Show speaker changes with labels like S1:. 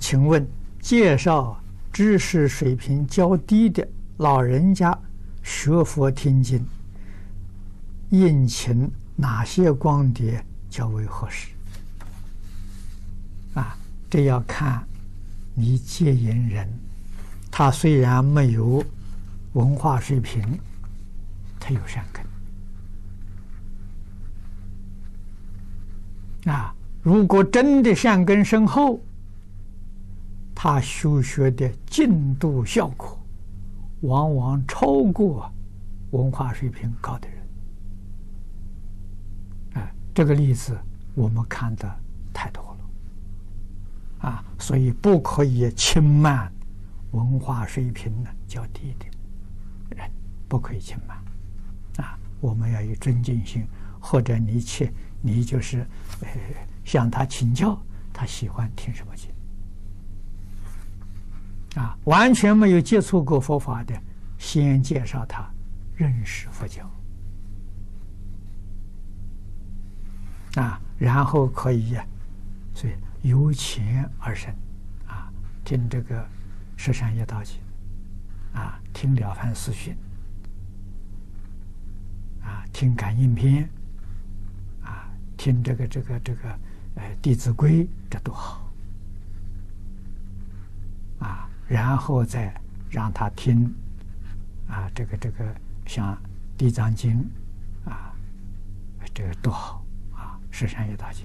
S1: 请问介绍知识水平较低的老人家学佛听经，应请哪些光碟较为合适？啊，这要看你接引人，他虽然没有文化水平，他有善根。啊，如果真的善根深厚，他修学的进度效果，往往超过文化水平高的人。啊，这个例子我们看的太多了。啊，所以不可以轻慢文化水平呢较低的人，不可以轻慢。啊，我们要有尊敬心，或者你去。你就是，呃，向他请教，他喜欢听什么经，啊，完全没有接触过佛法的，先介绍他认识佛教，啊，然后可以，所以由浅而深，啊，听这个《十善业道经》，啊，听《了凡四训》，啊，听《感应篇》。啊听这个这个这个，呃，《弟子规》这多好啊！然后再让他听啊，这个这个像《地藏经》啊，这个多好啊，《十善业大经》。